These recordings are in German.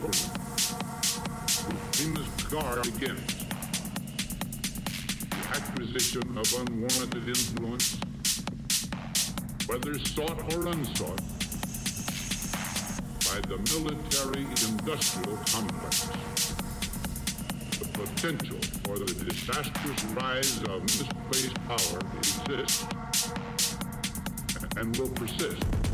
government, we must guard against the acquisition of unwarranted influence, whether sought or unsought, by the military-industrial complex. The potential for the disastrous rise of misplaced power exists and will persist.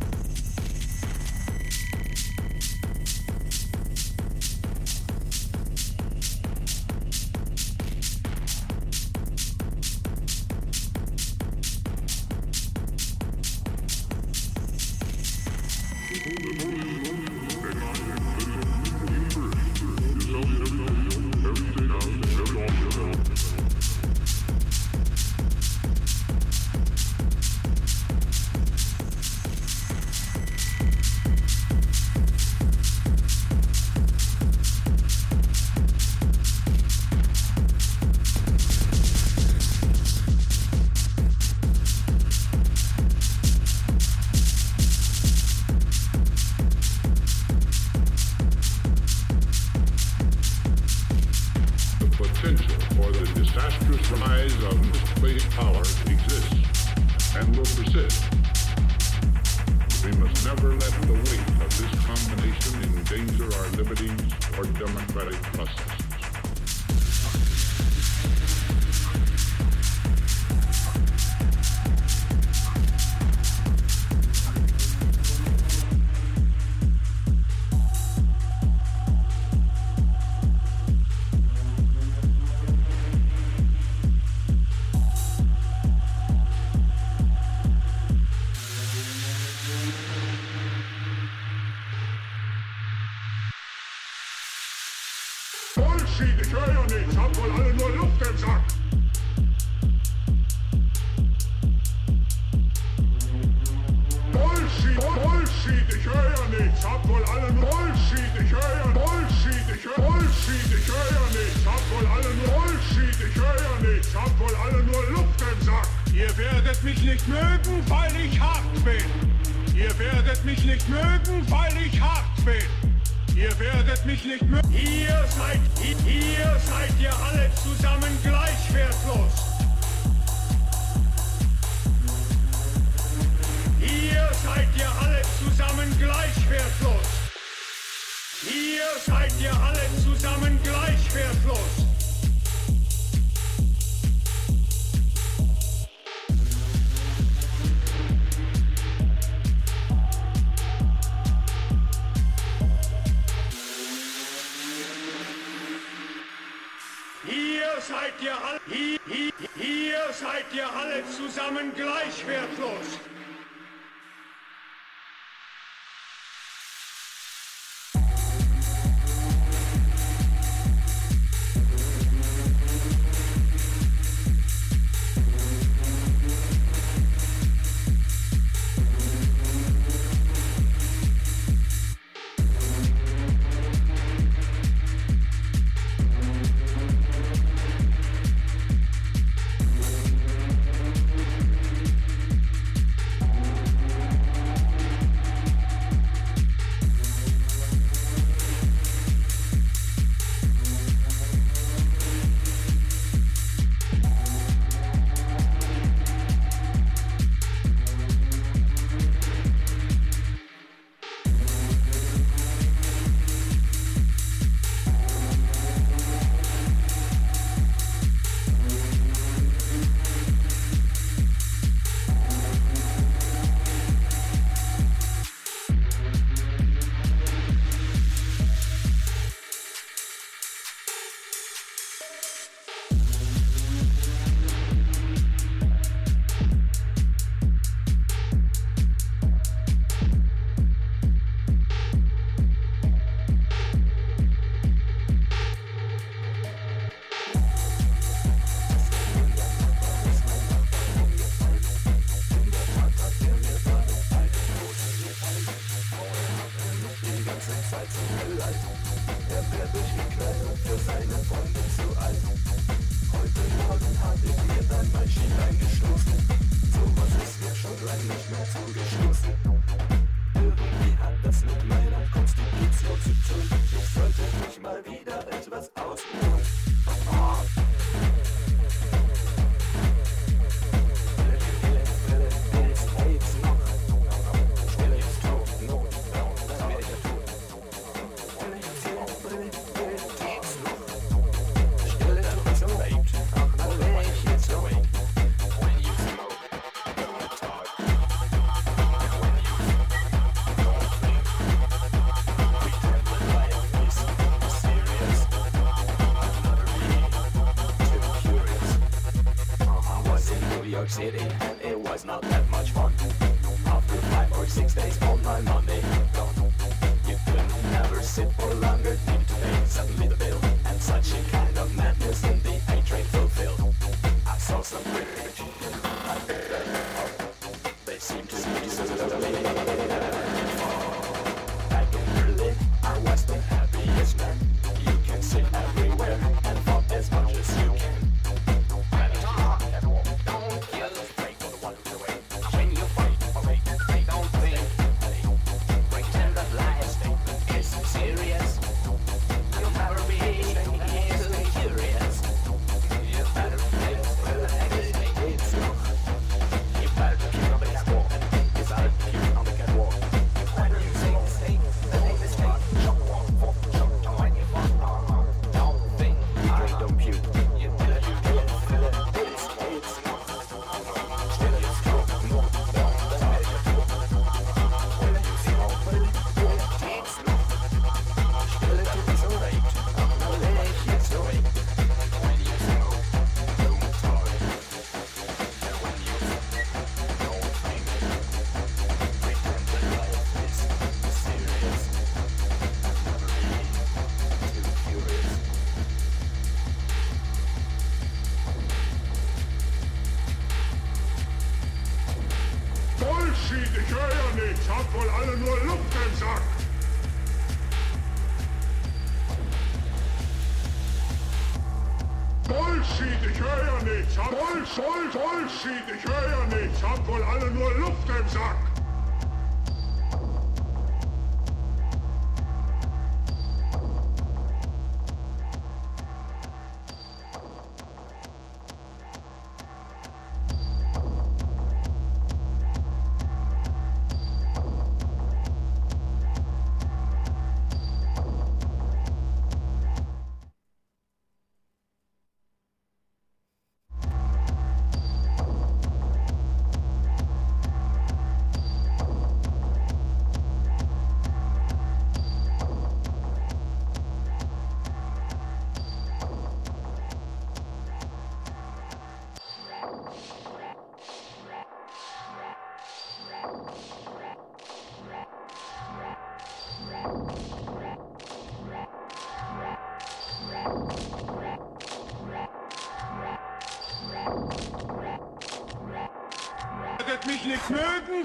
Ihr werdet mich nicht mögen, weil ich hart bin. Ihr werdet mich nicht mögen, weil ich hart bin. Ihr werdet mich nicht mögen. Ihr seid, ihr seid ihr alle zusammen gleich wertlos. Ihr seid ihr alle zusammen gleich wertlos. Ihr seid ihr alle zusammen gleich wertlos. Seid ihr alle zusammen gleich wertlos.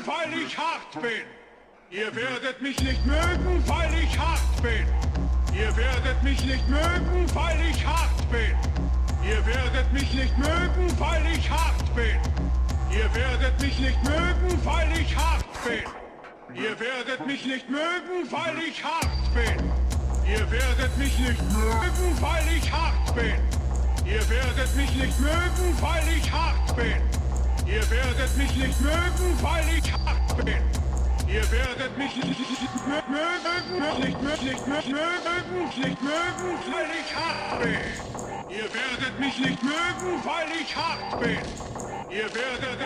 Weil ich hart bin. Ihr werdet mich nicht mögen, weil ich hart bin. Ihr werdet mich nicht mögen, weil ich hart bin. Ihr werdet mich nicht mögen, weil ich hart bin. Ihr werdet mich nicht mögen, weil ich hart bin. Ihr werdet mich nicht mögen, weil ich hart bin. Ihr werdet mich nicht mögen, weil ich hart bin. Ihr werdet mich nicht mögen, weil ich hart bin. Ihr werdet mich nicht mögen, weil ich hart bin. Ihr werdet mich nicht mögen, nicht mögen, nicht mögen, nicht mögen, weil ich hart bin. Ihr werdet mich nicht mögen, weil ich hart bin. Ihr werdet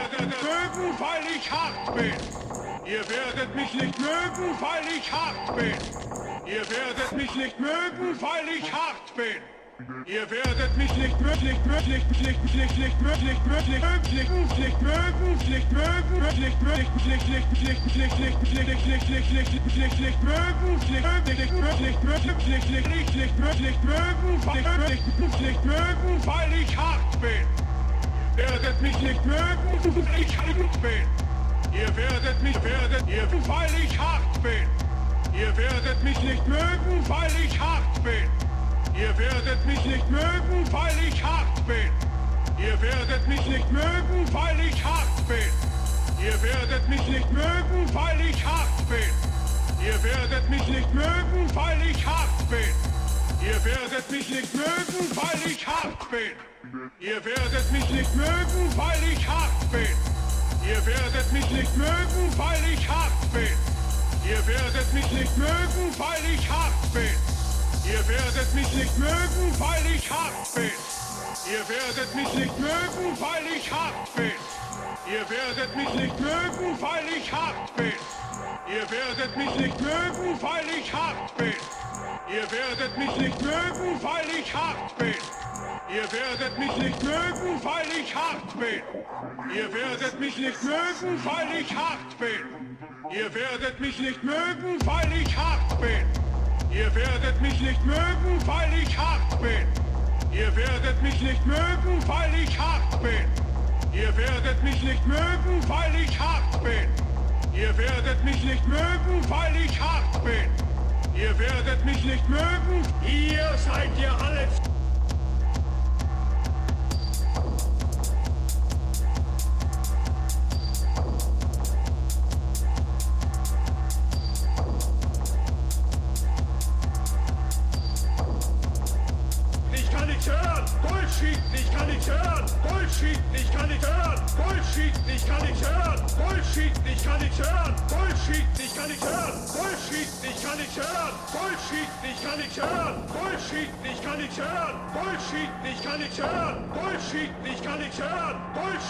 mögen, weil ich hart bin. Ihr werdet mich nicht mögen, weil ich hart bin. Ihr werdet mich nicht mögen, weil ich hart bin. Ihr werdet mich nicht möglich, möglich, möglich, möglich, möglich, möglich, möglich, möglich, möglich, nicht, nicht, nicht, nicht möglich, mögen, weil ich hart bin. Werdet mich nicht mögen, weil ich hart bin. Ihr werdet mich, werdet ihr, weil ich hart bin. Ihr werdet mich nicht mögen, weil ich hart bin. Ihr werdet mich nicht mögen, weil ich hart bin. Ihr werdet mich nicht mögen, weil ich hart bin. Ihr werdet mich nicht mögen, weil ich hart bin. Ihr werdet mich nicht mögen, weil ich hart bin. Ihr werdet mich nicht mögen, weil ich hart bin. Ihr werdet mich nicht mögen, weil ich hart bin. Ihr werdet mich nicht mögen, weil ich hart bin. Ihr werdet mich nicht mögen, weil ich hart bin. Ihr werdet mich nicht mögen, weil ich hart bin. Ihr werdet mich nicht mögen, weil ich hart bin. Ihr werdet mich nicht mögen, weil ich hart bin. Ihr werdet mich nicht mögen, weil ich hart bin. Ihr werdet mich nicht mögen, weil ich hart bin. Ihr werdet mich nicht mögen, weil ich hart bin. Ihr werdet mich nicht mögen, weil ich hart bin. Ihr werdet mich nicht mögen, weil ich hart bin. Ihr werdet mich nicht mögen, weil ich hart bin. Ihr werdet mich nicht mögen, weil ich hart bin. Ihr werdet mich nicht mögen, weil ich hart bin. Ihr werdet mich nicht mögen, weil ich hart bin. Ihr werdet mich nicht mögen. Ihr seid ihr alle. Nature!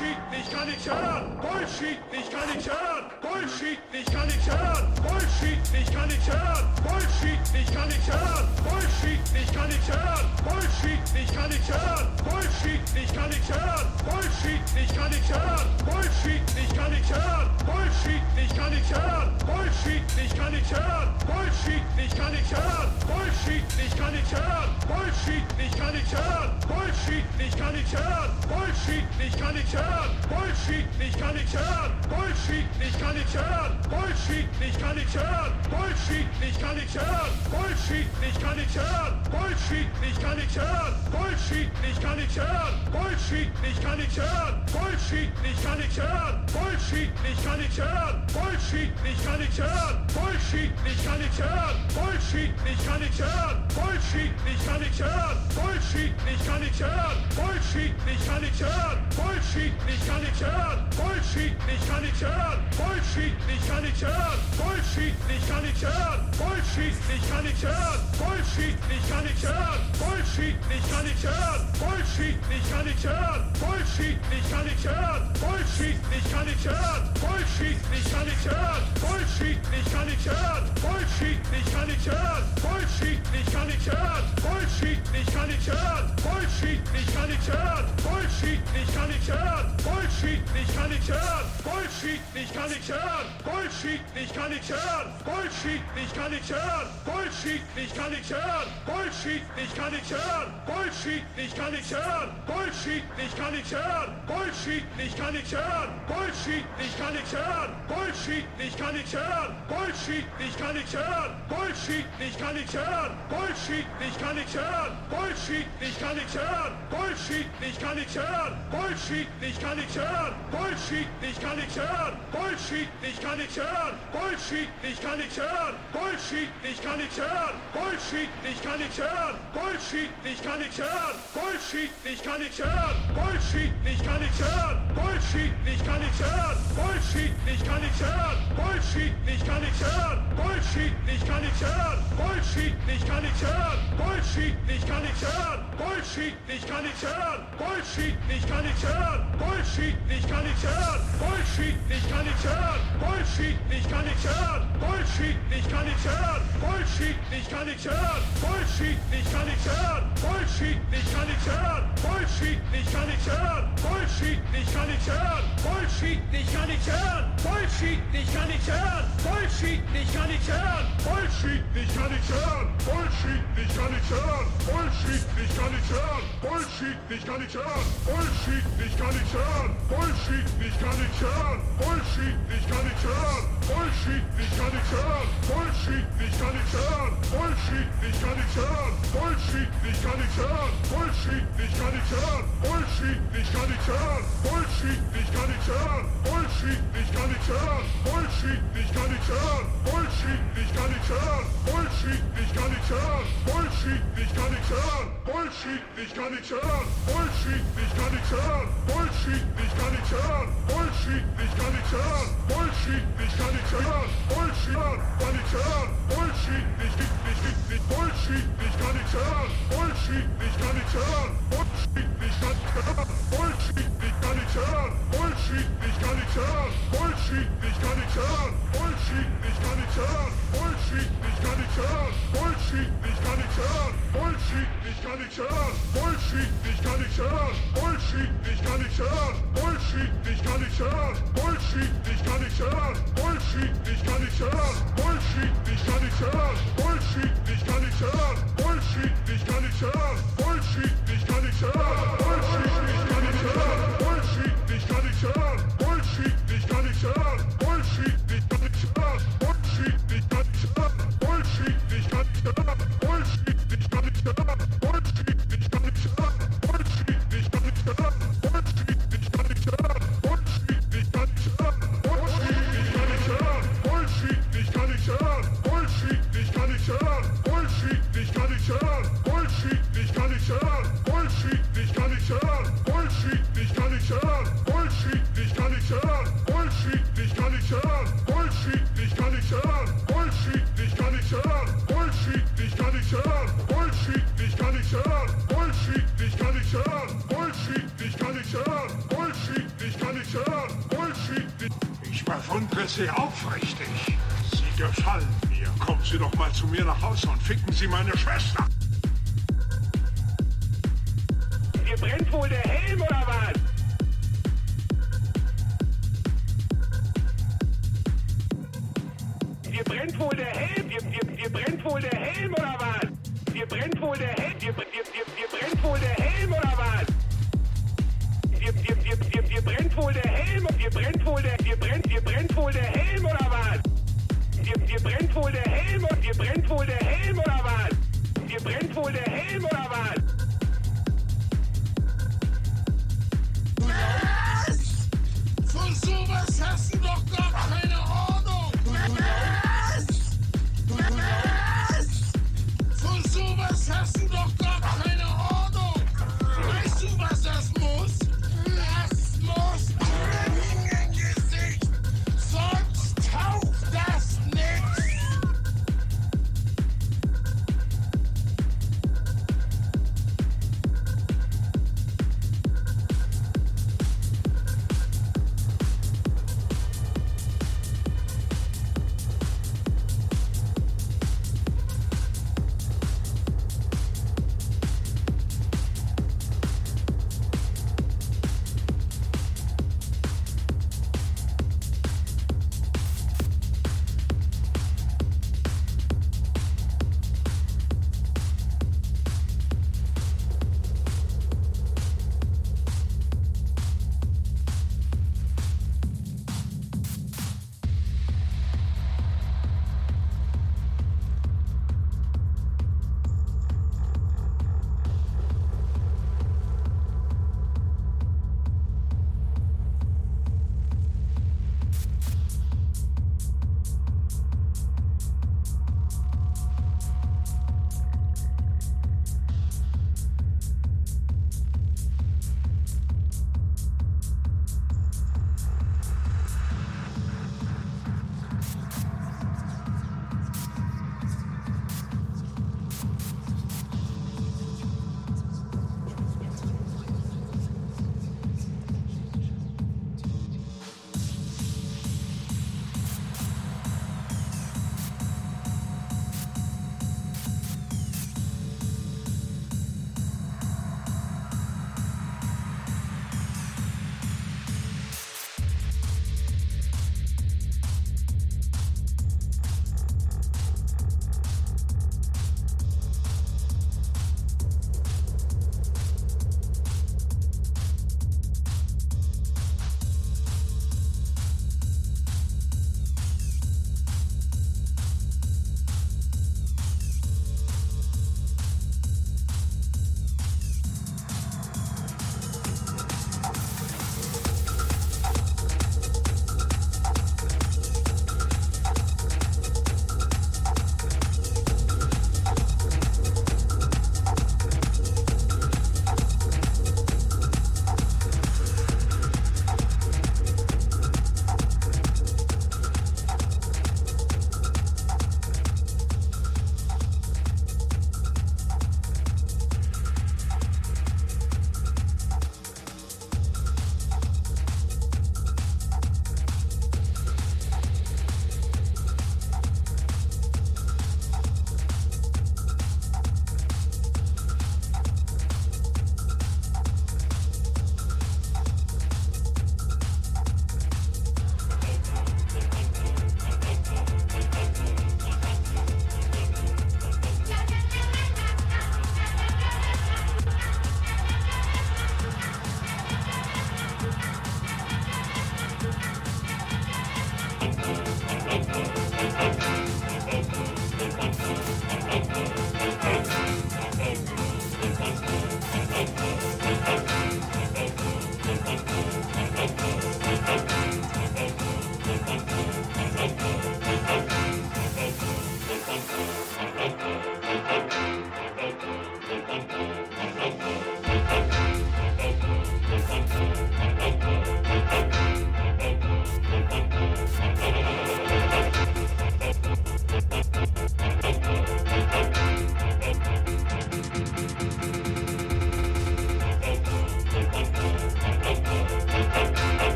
Bullshit, ich kann nicht hören. Bullshit, ich kann nicht hören. Bullshit, ich kann nicht hören. Bullshit, ich kann nicht hören. Bullshit, ich kann nicht hören. Bullshit, ich kann nicht hören. Bullshit, ich kann nicht hören. Bullshit, ich kann nicht hören. Bullshit, ich kann nicht hören. Bullshit, ich kann nicht hören. Bullshit, ich kann nicht hören. Bullshit, ich kann nicht hören. Bullshit, ich kann nicht hören. Bullshit, ich kann nicht hören. Bullshit, ich kann nicht hören. Bullshit, ich kann nicht hören. Bullshit, ich kann nicht hören. Bullshit, ich kann nicht hören. Bullshit, ich kann nicht hören. Bullshit, ich kann nicht hören. Bullshit, ich kann nicht hören. Bullshit, ich kann nicht hören. Bullshit, ich kann nicht hören. Bullshit, ich kann nicht hören. Bullshit, ich kann nicht hören. Bullshit, ich kann nicht hören. Bullshit, ich kann nicht hören. Bullshit, ich kann nicht hören. Bullshit, ich kann nicht hören. Bullshit, ich kann nicht hören. Bullshit, ich kann nicht hören. Bullshit, ich kann nicht hören. Bullshit, ich kann nicht hören. Bullshit, ich kann nicht hören. Bullshit, ich kann nicht hören. Bullshit, ich kann nicht hören. Bullshit, ich kann nicht hören. Bullshit, ich kann nicht hören. Bullshit, ich kann nicht hören. Bullshit, ich kann nicht hören. Bullshit, ich kann nicht hören. Bullshit, ich kann nicht hören. Bullshit, ich kann nicht hören. Bullshit, ich kann nicht hören. Bullshit, ich kann nicht hören. Bullshit, ich kann nicht hören. Bullshit, ich kann nicht hören. Bullshit, ich kann nicht hören. Bullshit, ich kann nicht hören. Bullshit, ich kann nicht hören. Bullshit, ich kann nicht hören. Bullshit, ich kann nicht hören. Bullshit, ich kann nicht hören. Bullshit, ich kann nicht hören. Bullshit, ich kann nicht hören. Bullshit, ich kann nicht hören. Bullshit, ich kann nicht hören. Bullshit, ich kann nicht hören. Bullshit, ich kann nicht hören. Bullshit, ich kann nicht hören. Bullshit, ich kann nicht hören. Bullshit, ich kann nicht hören. Bullshit, ich kann nicht hören. Bullshit, ich kann nicht hören. Bullshit, ich kann nicht hören. Bullshit, ich kann nicht hören. Bullshit, ich kann nicht hören. Bullshit, ich kann nicht hören. Bullshit, ich kann nicht hören. Bullshit, ich kann nicht hören. Bullshit, ich kann nicht hören. Bullshit, ich kann nicht hören. Bullshit, ich kann nicht hören. Bullshit, ich kann nicht hören. Bullshit, ich kann nicht hören. Bullshit, ich kann nicht hören. Bullshit, ich kann nicht hören. Bullshit, ich kann nicht hören. Bullshit, ich kann nicht hören. Bullshit, ich kann nicht hören. Bullshit, ich kann nicht hören. Bullshit, ich kann nicht hören. Bullshit, ich kann nicht hören. Bullshit, ich kann nicht hören. Bullshit, ich kann nicht hören. Bullshit, ich kann nicht hören. Bullshit, ich kann nicht hören. Bullshit, ich kann nicht hören. Bullshit, ich kann nicht hören. Bullshit, ich kann nicht hören. Bullshit, ich kann nicht hören. Bullshit, ich kann nicht hören. Bullshit, ich kann nicht hören. Bullshit, ich kann nicht hören. Bullshit, ich kann nicht hören. Bullshit, ich kann nicht hören. Bullshit, ich kann nicht hören. Bullshit, ich kann nicht hören. Bullshit, ich kann nicht hören. Bullshit, ich kann nicht hören. Bullshit, ich kann nicht hören. Bullshit, ich kann nicht hören. Bullshit, ich kann nicht hören. Bullshit, ich kann nicht hören. Bullshit, ich kann nicht hören. Bullshit, ich kann nicht hören. Bullshit, ich kann nicht hören. Bullshit, ich kann nicht hören. Bullshit, ich kann nicht hören. Bullshit, ich kann nicht hören. Bullshit, ich kann nicht hören. Bullshit, ich kann nicht hören. Bullshit, ich kann nicht hören. Bullshit, ich kann nicht hören. Bullshit, ich kann nicht hören. Bullshit, ich kann nicht hören. Bullshit, ich kann nicht hören. Bullshit, ich kann nicht hören. Bullshit, ich kann nicht hören. Bullshit, kann nicht hören. Bullshit, ich ich ich ich Bullshit, ich kann nicht hören. Bullshit, ich kann nicht hören. Bullshit, ich kann nicht hören. Bullshit, ich kann nicht hören. Bullshit, ich kann nicht hören. Bullshit, ich kann nicht hören. Bullshit, ich kann nicht hören. Bullshit, ich kann nicht hören. Bullshit, ich kann nicht hören. Bullshit, ich kann nicht hören. Bullshit, ich kann nicht hören. Bullshit, ich kann nicht hören. Bullshit, ich kann nicht hören. Bullshit, ich kann nicht hören. Bullshit, ich kann nicht hören. Bullshit, ich kann nicht hören. Bullshit, ich kann nicht hören. Bullshit, ich kann nicht hören. Bullshit, ich kann nicht hören. Bullshit, ich kann nicht hören. Bullshit, ich kann nicht hören. Bullshit, ich kann nicht hören. Bullshit, ich bewundere Sie aufrichtig. Sie gefallen mir. Kommen Sie doch mal zu mir nach Hause und ficken Sie meine Schwester. Dir brennt wohl der Helm oder was? Dir brennt wohl der Helm? Dir, dir, dir brennt wohl der Helm oder was? Dir brennt wohl der Helm? Brennt, wohl der Helm oder was? Dir, dir brennt wohl der Helm? Dir brennt wohl der Helm oder was? Dir brennt wohl der Helm oder was? Von sowas hast du